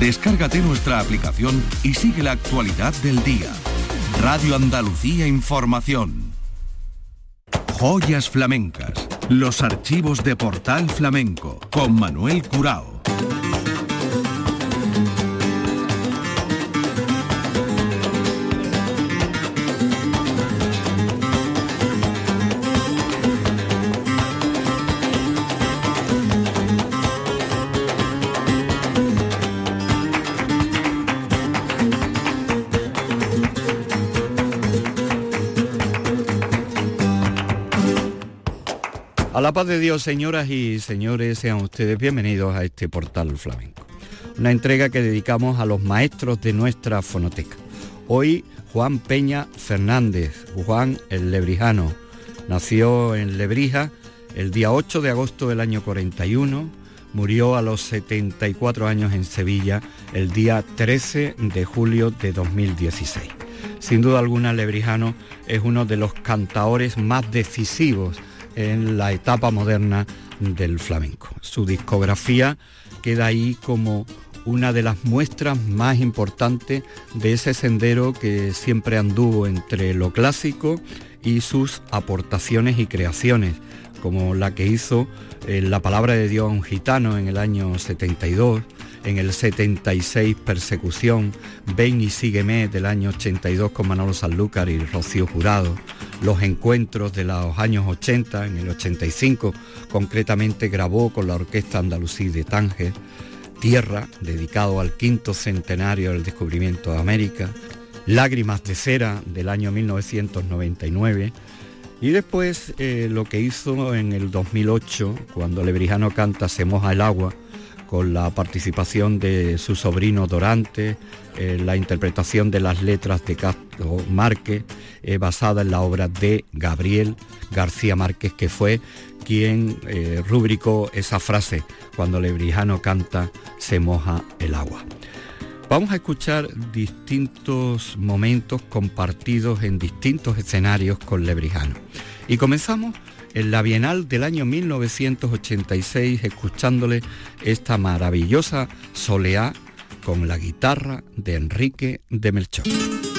Descárgate nuestra aplicación y sigue la actualidad del día. Radio Andalucía Información. Joyas flamencas. Los archivos de Portal Flamenco con Manuel Curao. A la paz de Dios, señoras y señores, sean ustedes bienvenidos a este portal flamenco. Una entrega que dedicamos a los maestros de nuestra fonoteca. Hoy Juan Peña Fernández, Juan el Lebrijano, nació en Lebrija el día 8 de agosto del año 41, murió a los 74 años en Sevilla el día 13 de julio de 2016. Sin duda alguna, Lebrijano es uno de los cantaores más decisivos en la etapa moderna del flamenco. Su discografía queda ahí como una de las muestras más importantes de ese sendero que siempre anduvo entre lo clásico y sus aportaciones y creaciones, como la que hizo en La Palabra de Dios a un gitano en el año 72, en el 76 Persecución, Ven y sígueme del año 82 con Manolo Sanlúcar y Rocío Jurado, los encuentros de los años 80, en el 85 concretamente grabó con la Orquesta Andalusí de Tánger, Tierra, dedicado al quinto centenario del descubrimiento de América, Lágrimas de Cera del año 1999, y después eh, lo que hizo en el 2008, cuando Lebrijano canta Se moja el agua, con la participación de su sobrino Dorante, eh, la interpretación de las letras de Castro Márquez, eh, basada en la obra de Gabriel García Márquez, que fue quien eh, rubricó esa frase cuando Lebrijano canta Se moja el agua. Vamos a escuchar distintos momentos compartidos en distintos escenarios con Lebrijano. Y comenzamos en la Bienal del año 1986 escuchándole esta maravillosa soleá con la guitarra de Enrique de Melchor.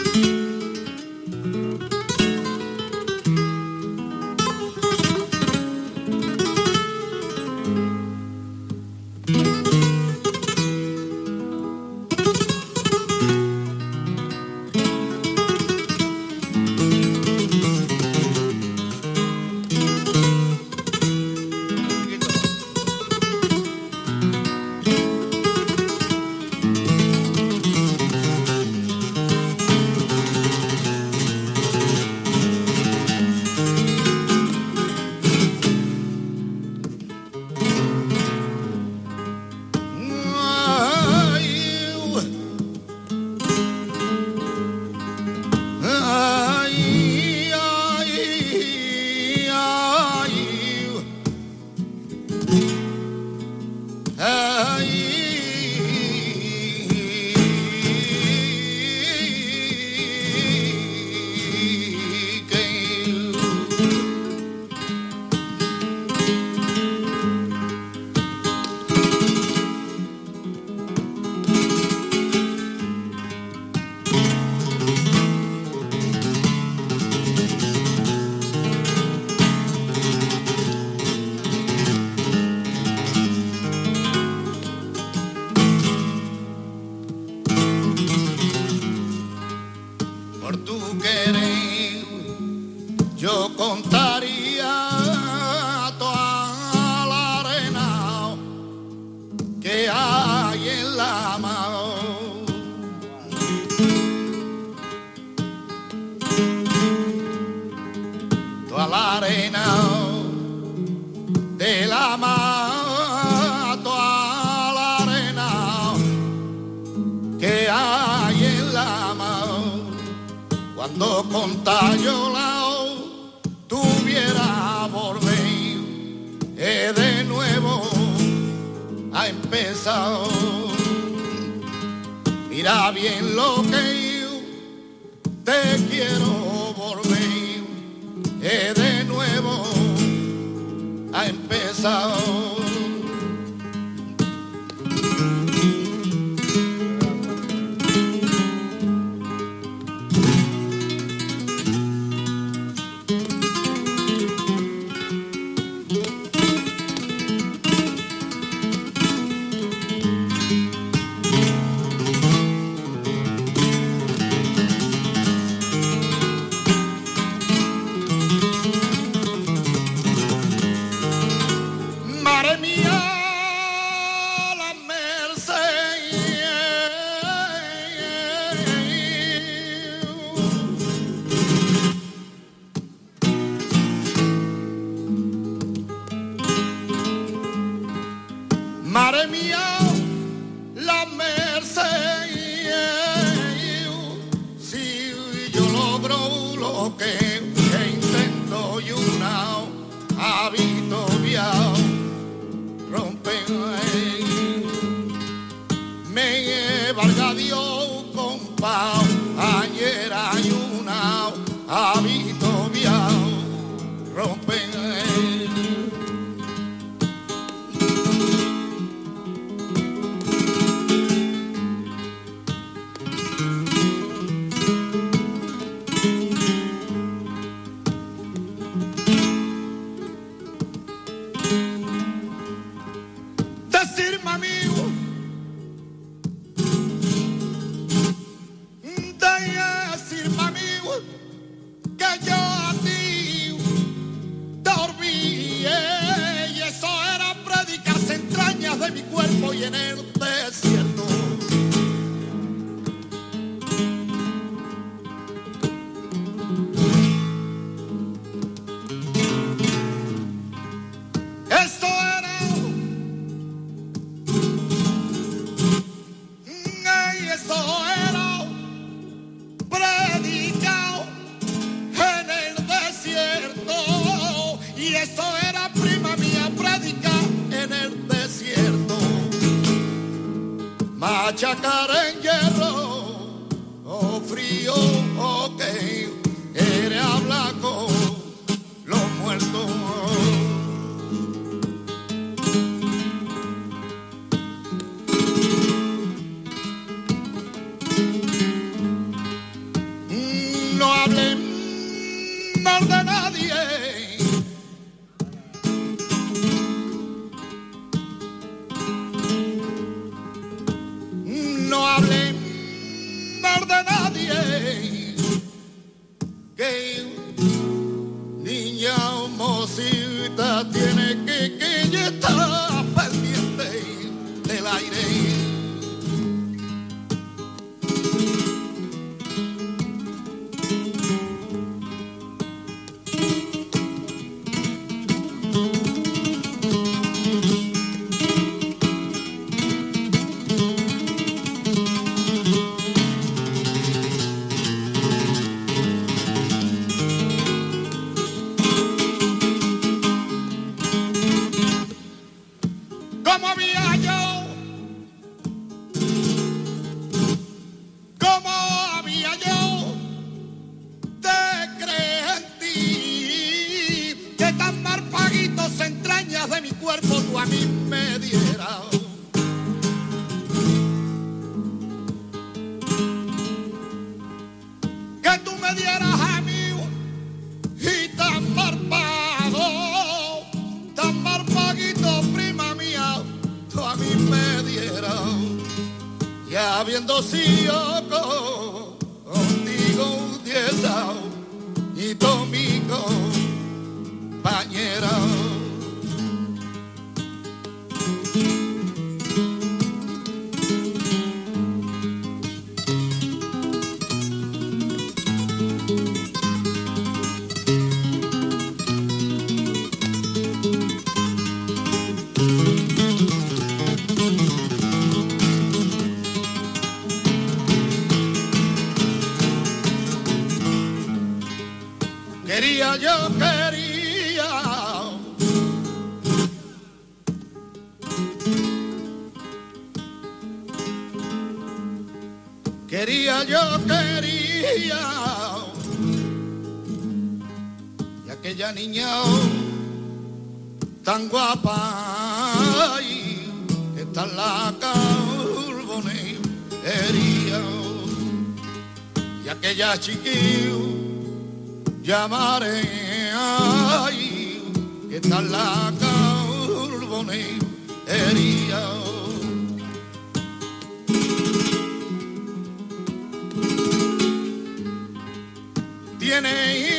tiene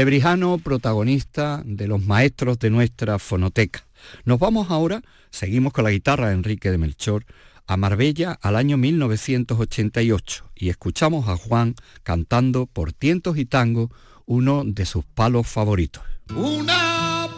Lebrijano, protagonista de los maestros de nuestra fonoteca. Nos vamos ahora, seguimos con la guitarra de Enrique de Melchor, a Marbella al año 1988 y escuchamos a Juan cantando por tientos y tango uno de sus palos favoritos. Una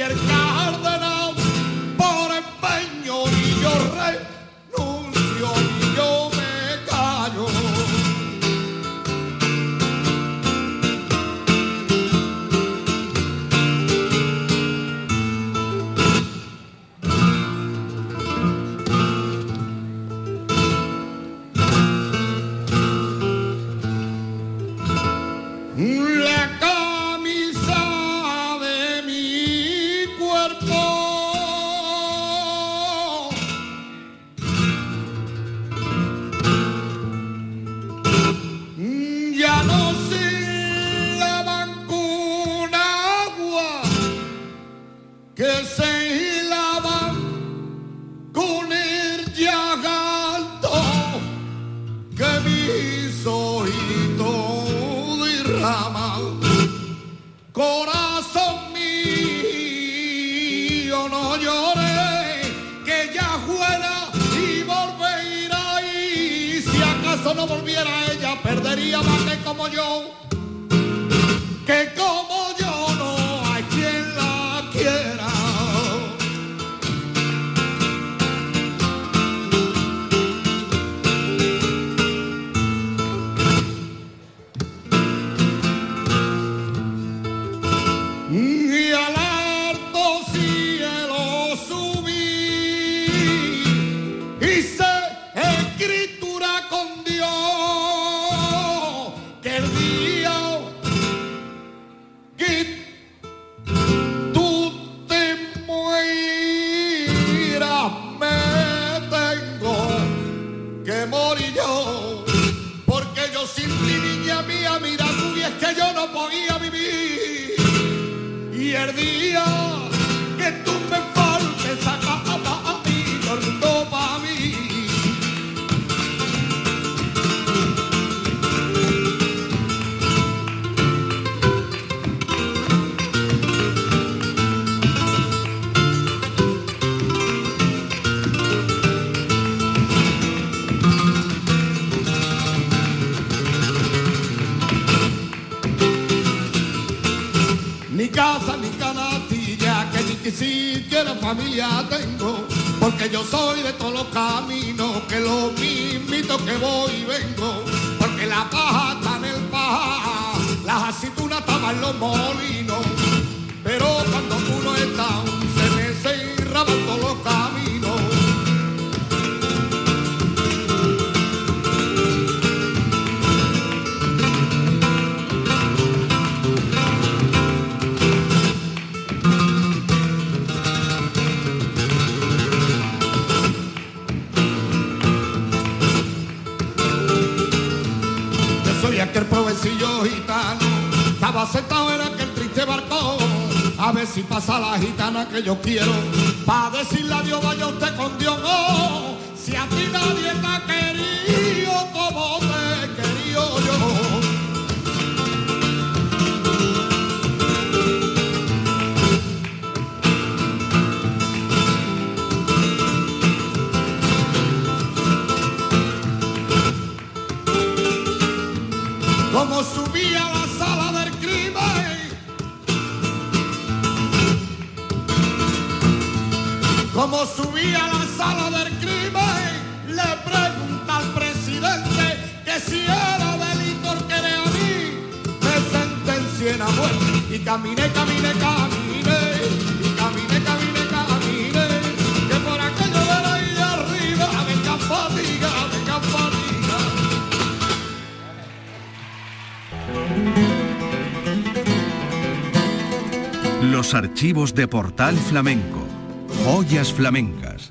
patriarcado. gitana que yo quiero, para decirle adiós vaya usted con Dios. Oh. archivos de Portal Flamenco. Joyas flamencas.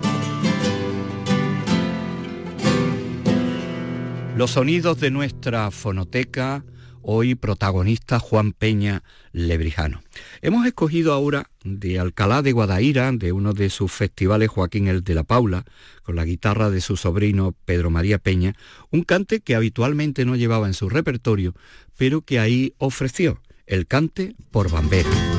Los sonidos de nuestra fonoteca, hoy protagonista Juan Peña Lebrijano. Hemos escogido ahora de Alcalá de Guadaira, de uno de sus festivales Joaquín el de la Paula, con la guitarra de su sobrino Pedro María Peña, un cante que habitualmente no llevaba en su repertorio, pero que ahí ofreció, el cante por bambera.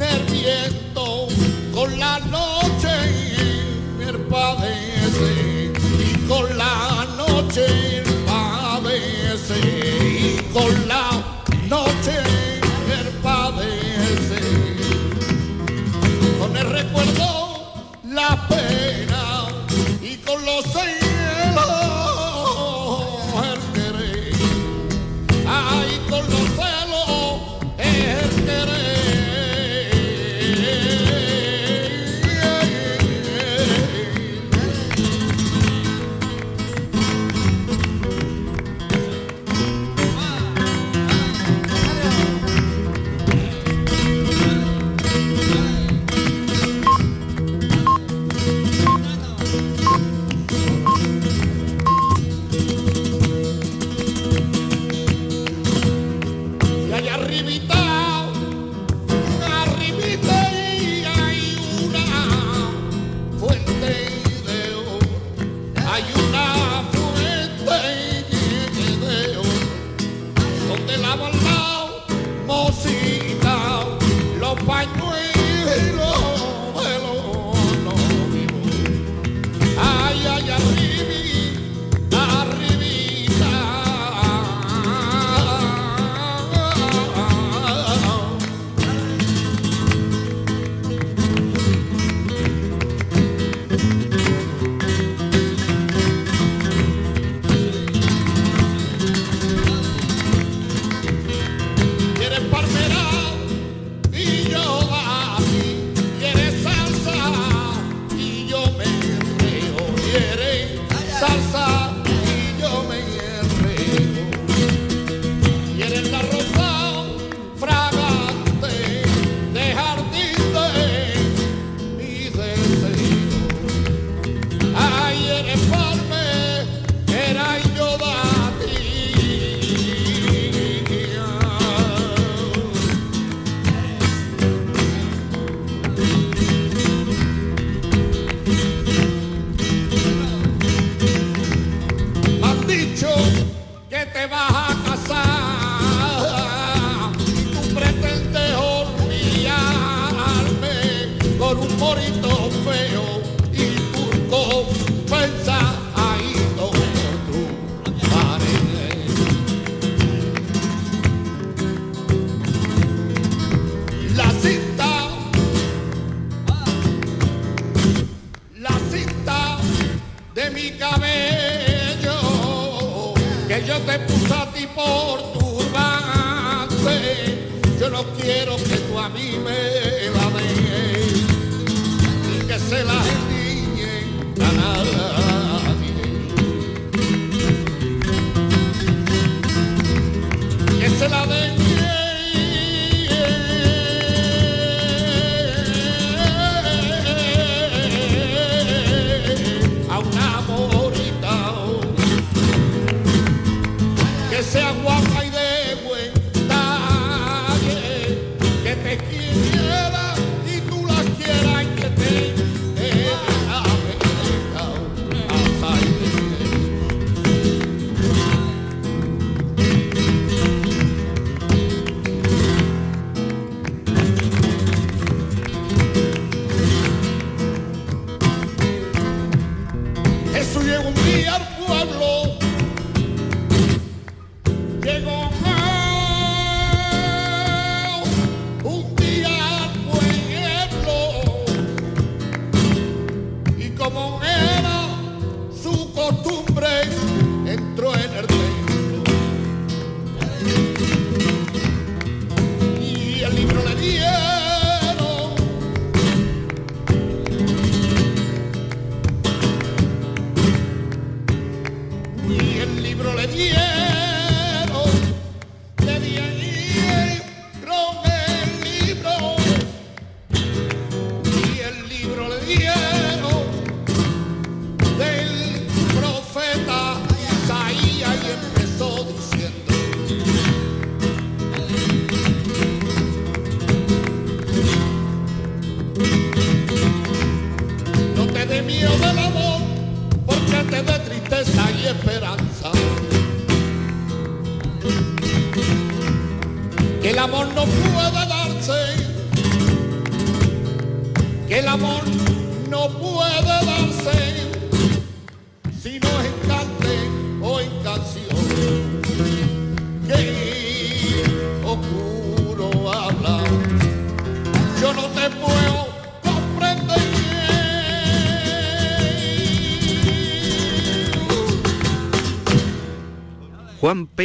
el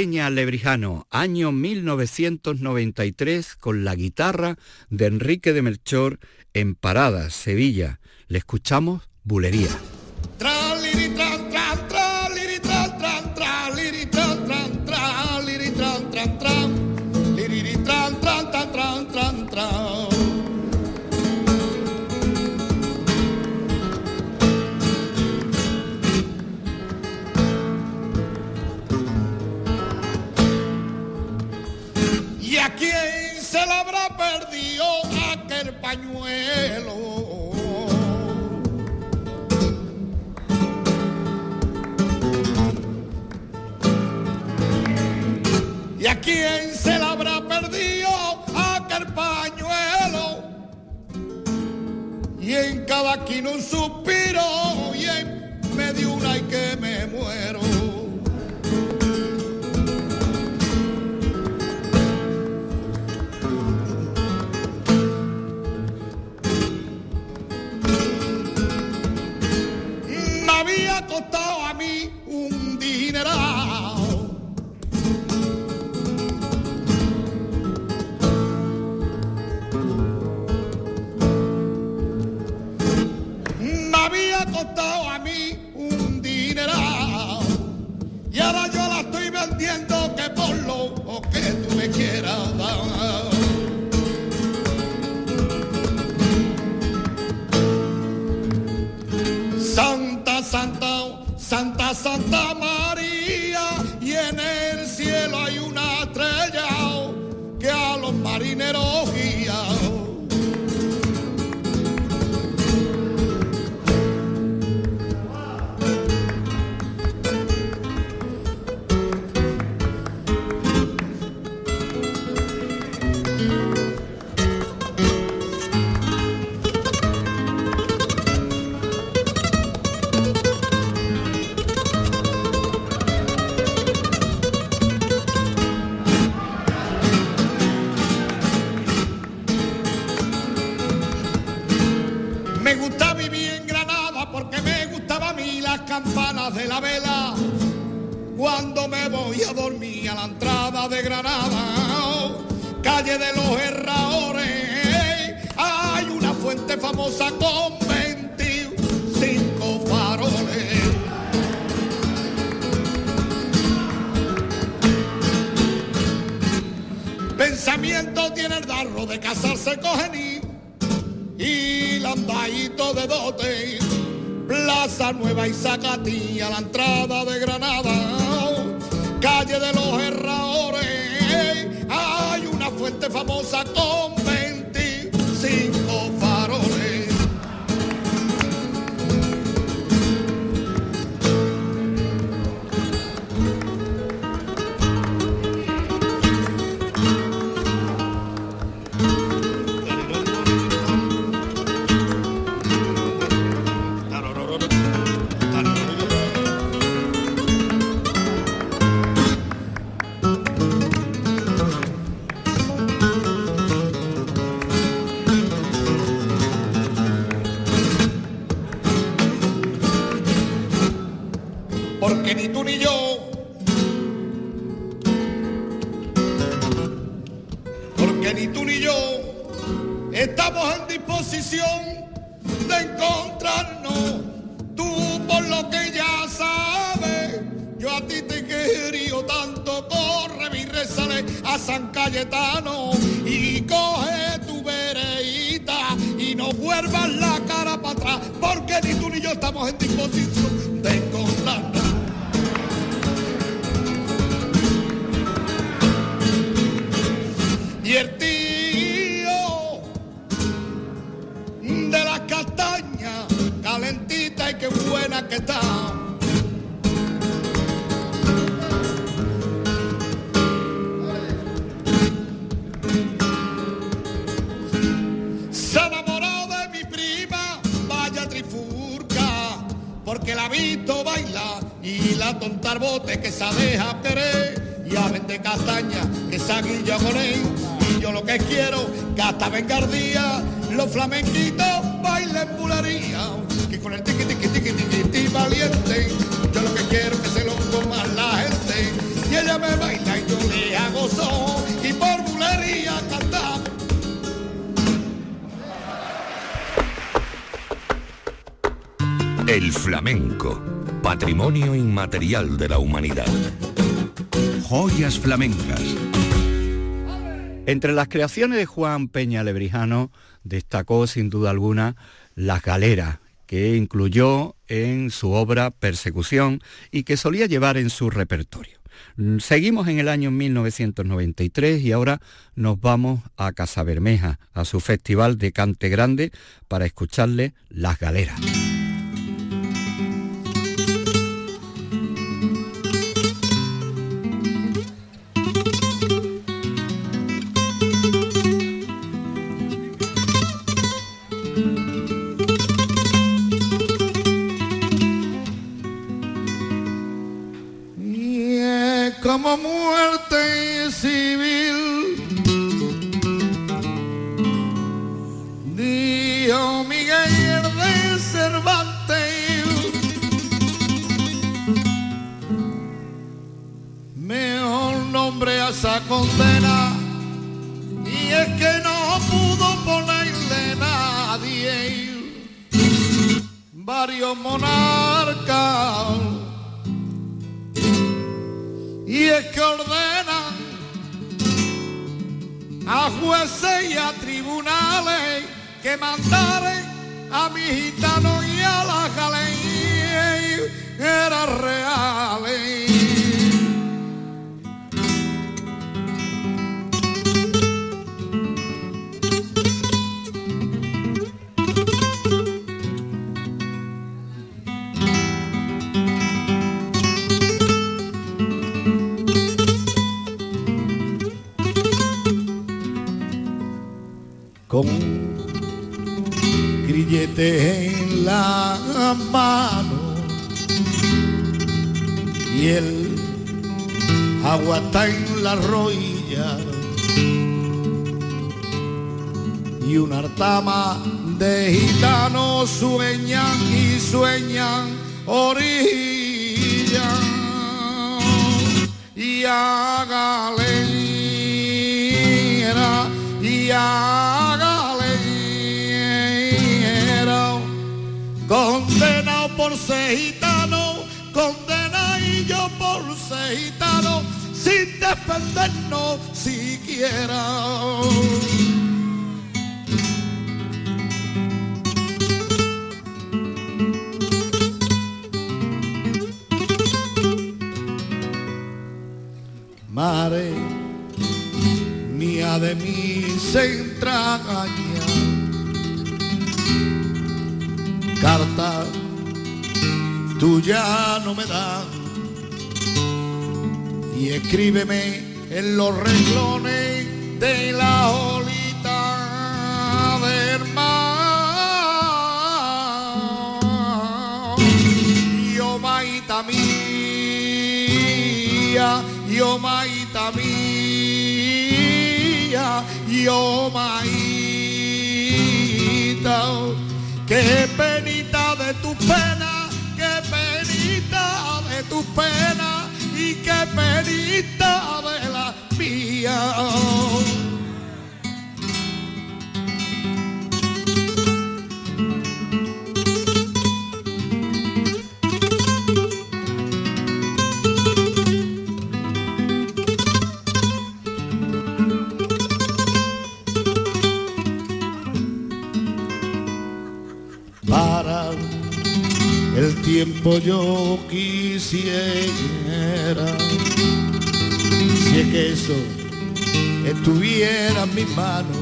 Peña Lebrijano, año 1993, con la guitarra de Enrique de Melchor en Parada, Sevilla. Le escuchamos Bulería. a quién se le habrá perdido aquel pañuelo. ¿Y a quién se le habrá perdido aquel pañuelo? Y en cada quino un suspiro y en medio una y que me muero. costado a mí un dineral. Me había costado a Flamenco, patrimonio inmaterial de la humanidad. Joyas flamencas. Entre las creaciones de Juan Peña Lebrijano destacó sin duda alguna las galeras, que incluyó en su obra Persecución y que solía llevar en su repertorio. Seguimos en el año 1993 y ahora nos vamos a Casa Bermeja, a su festival de cante grande, para escucharle Las Galeras. como muerte civil. Dio Miguel de Cervantes, mejor nombre a esa condena, y es que no pudo ponerle nadie. Varios monarcas y es que ordena a jueces y a tribunales que mandaren a mi gitano y a la galera agua está en la rodilla y una artama de gitanos sueñan y sueñan orilla y a galera y a galera. Condenado por ser gitano condenado y yo por ser gitano sin defendernos siquiera. Mare mía de mis entrañas. Carta tuya no me da y escríbeme en los renglones de la olita del mar yo maita mía yo maita mía, yo maita, qué penita de la mía. para el tiempo yo quisiera si es que eso estuviera en mis manos.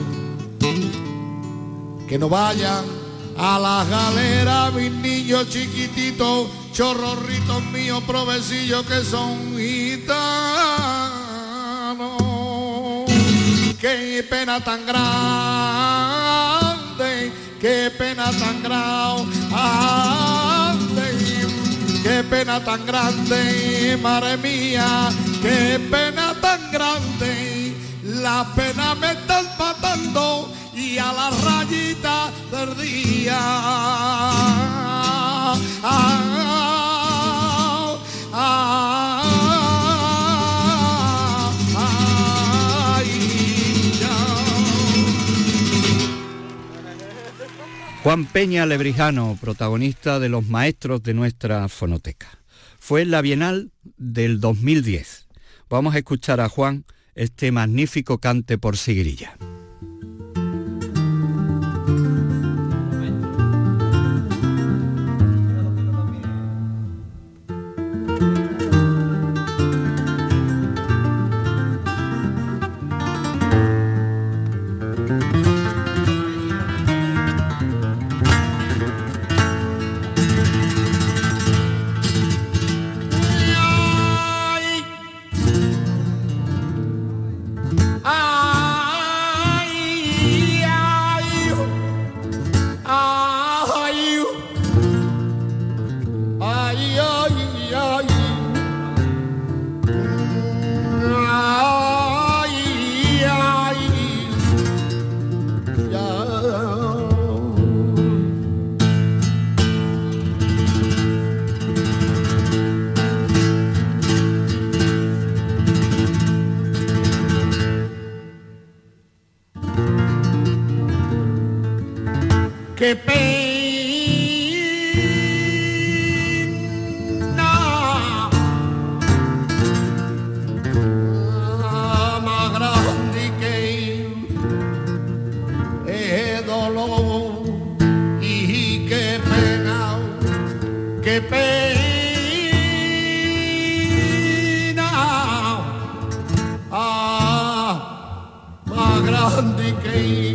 Que no vayan a la galera mis niños chiquititos chorrorritos míos provecillos que son gitanos. Qué pena tan grande qué pena tan grande, qué pena tan grande, madre mía, qué pena tan grande, la pena me está matando y a la rayita del día. Ah, ah, ya. Juan Peña Lebrijano, protagonista de los maestros de nuestra fonoteca. Fue en la Bienal del 2010. Vamos a escuchar a Juan este magnífico cante por Sigrilla. Andy Gay.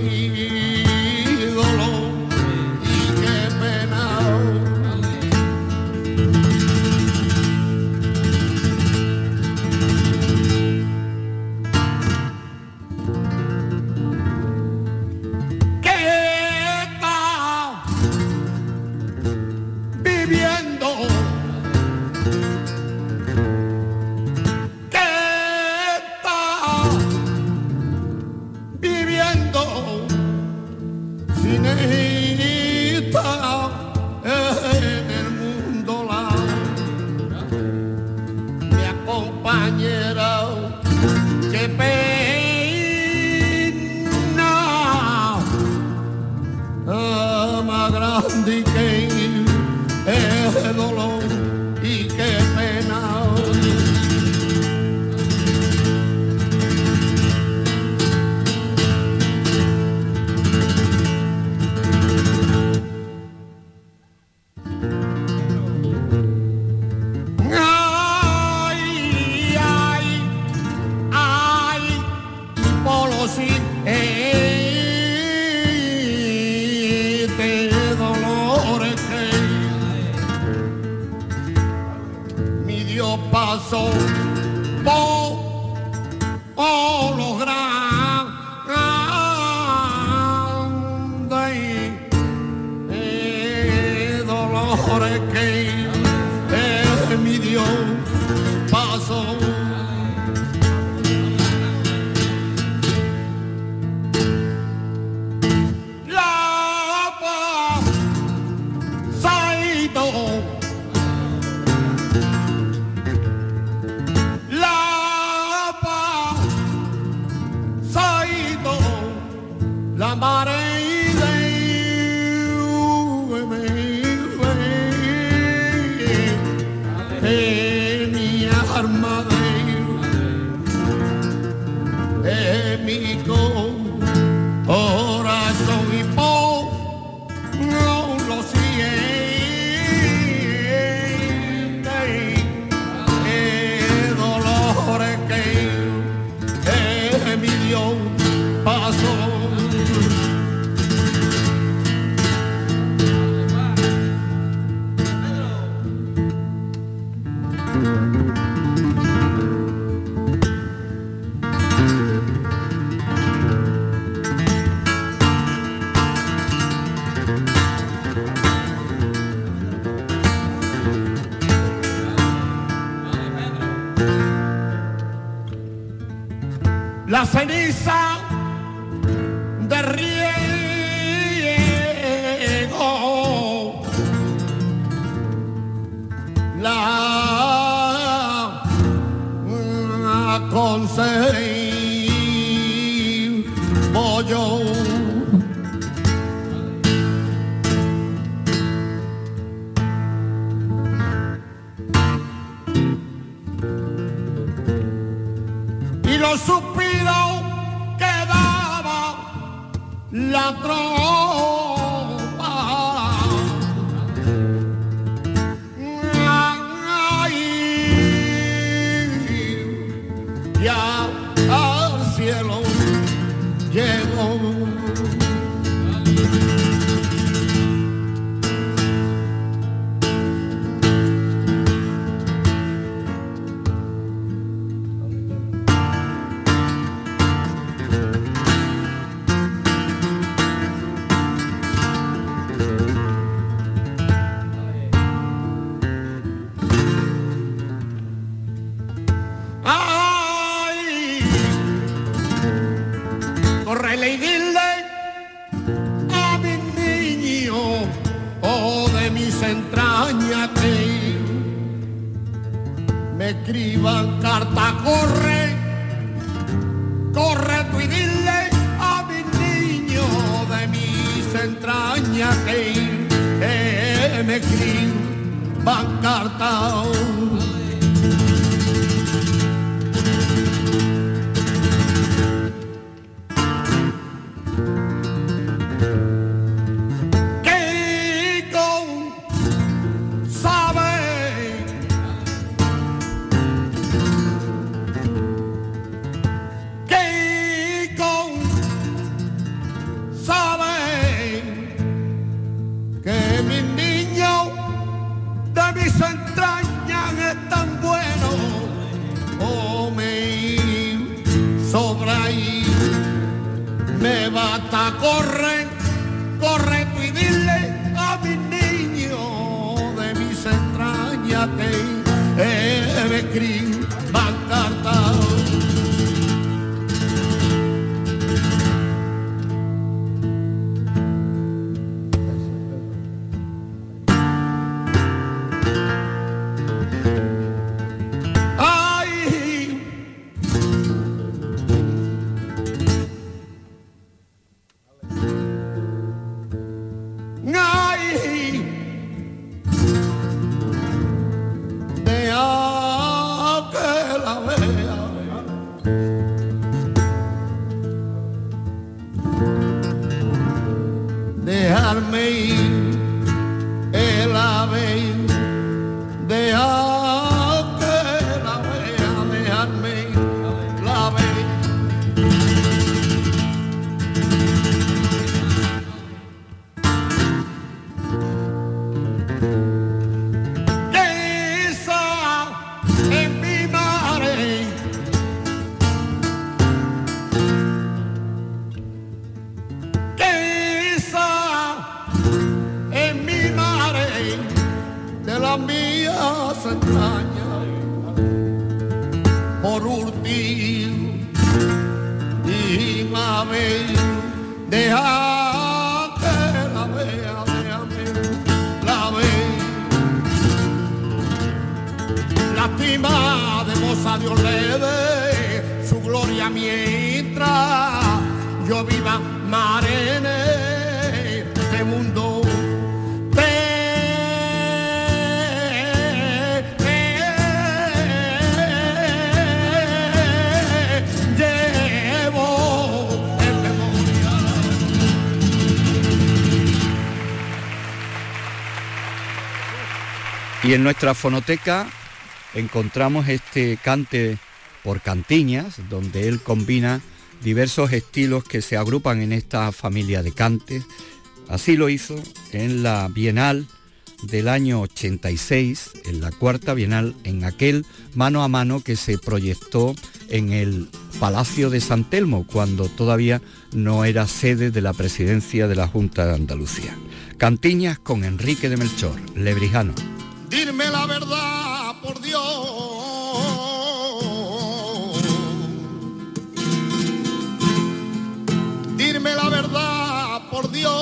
soul. Y los suspiros que daba la tropa. Correr, Dios le dé su gloria mientras yo viva marene este mundo en. Y en nuestra fonoteca encontramos este cante por cantiñas, donde él combina diversos estilos que se agrupan en esta familia de cantes. Así lo hizo en la Bienal del año 86, en la cuarta Bienal, en aquel mano a mano que se proyectó en el Palacio de San Telmo, cuando todavía no era sede de la presidencia de la Junta de Andalucía. Cantiñas con Enrique de Melchor, Lebrijano. Dime la verdad, por Dios. Dime la verdad, por Dios.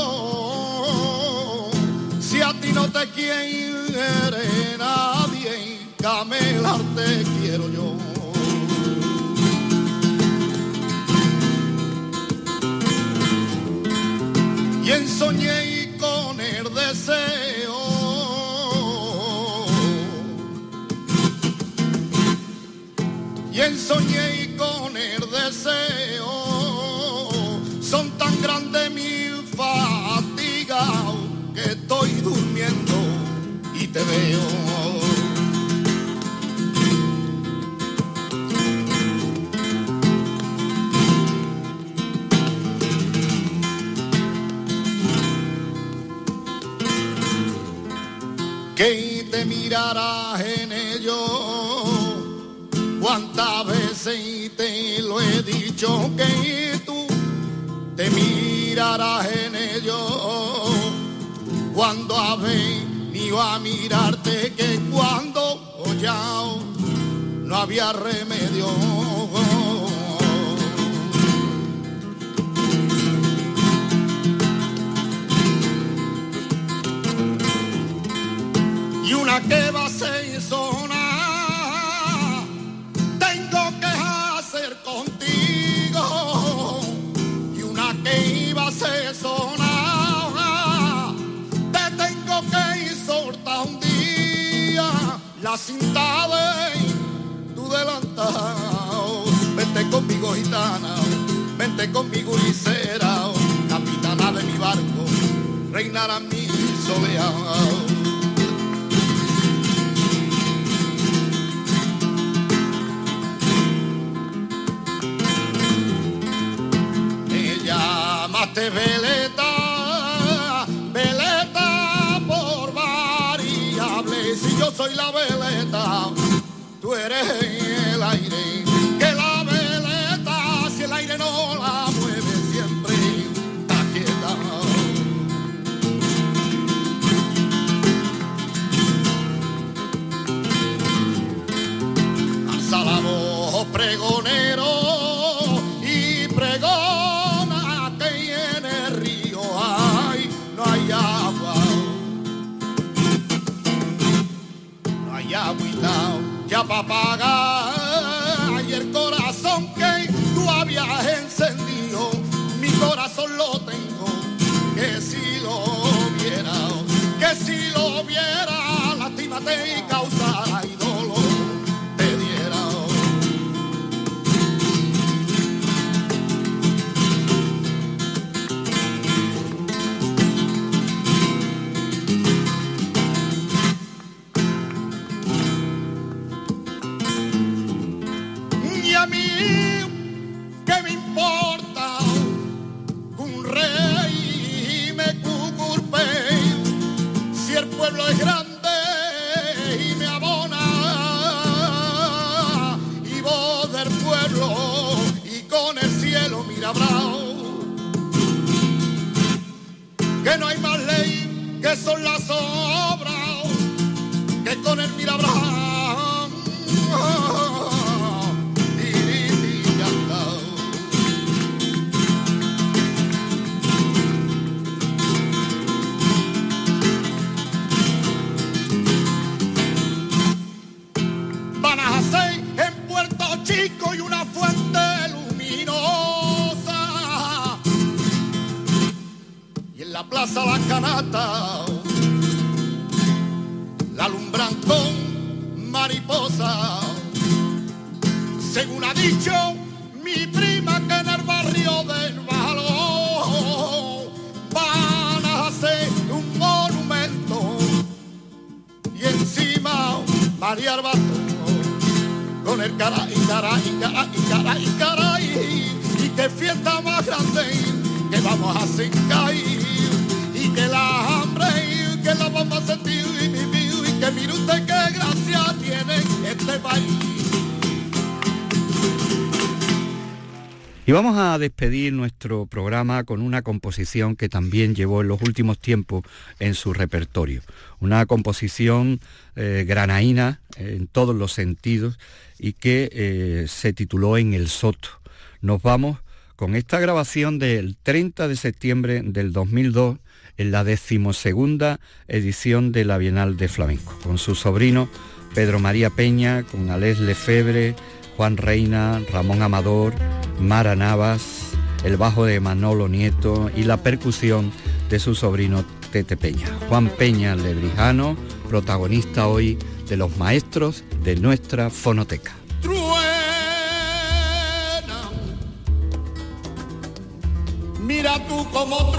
Si a ti no te quiere nadie, camelar te quiero yo. Y en soñé con el deseo y en soñé con el deseo son tan grandes mi fatiga que estoy durmiendo y te veo en ello. Cuando has venido a mirarte que cuando ya no había remedio. Y una que va a ser la cinta de tu delantado vente conmigo gitana vente conmigo licera capitana de mi barco reinará mi soleado. Llamaste veleta, una fuente luminosa. Y en la plaza La Canata la alumbran con mariposa. Según ha dicho mi prima que en el barrio del Balo van a hacer un monumento y encima María Arbato con el cara cara y qué fiesta más grande que vamos a caer y que la hambre y que la vamos a sentir y vivir y que mire usted qué gracia tiene este país. Y vamos a despedir nuestro programa con una composición que también llevó en los últimos tiempos en su repertorio. Una composición eh, granaína en todos los sentidos y que eh, se tituló En el Soto. Nos vamos con esta grabación del 30 de septiembre del 2002 en la decimosegunda edición de la Bienal de Flamenco, con su sobrino Pedro María Peña, con Alés Lefebre, Juan Reina, Ramón Amador, Mara Navas, el bajo de Manolo Nieto y la percusión de su sobrino Tete Peña. Juan Peña Lebrijano, protagonista hoy de los maestros de nuestra fonoteca. Truena, mira tú como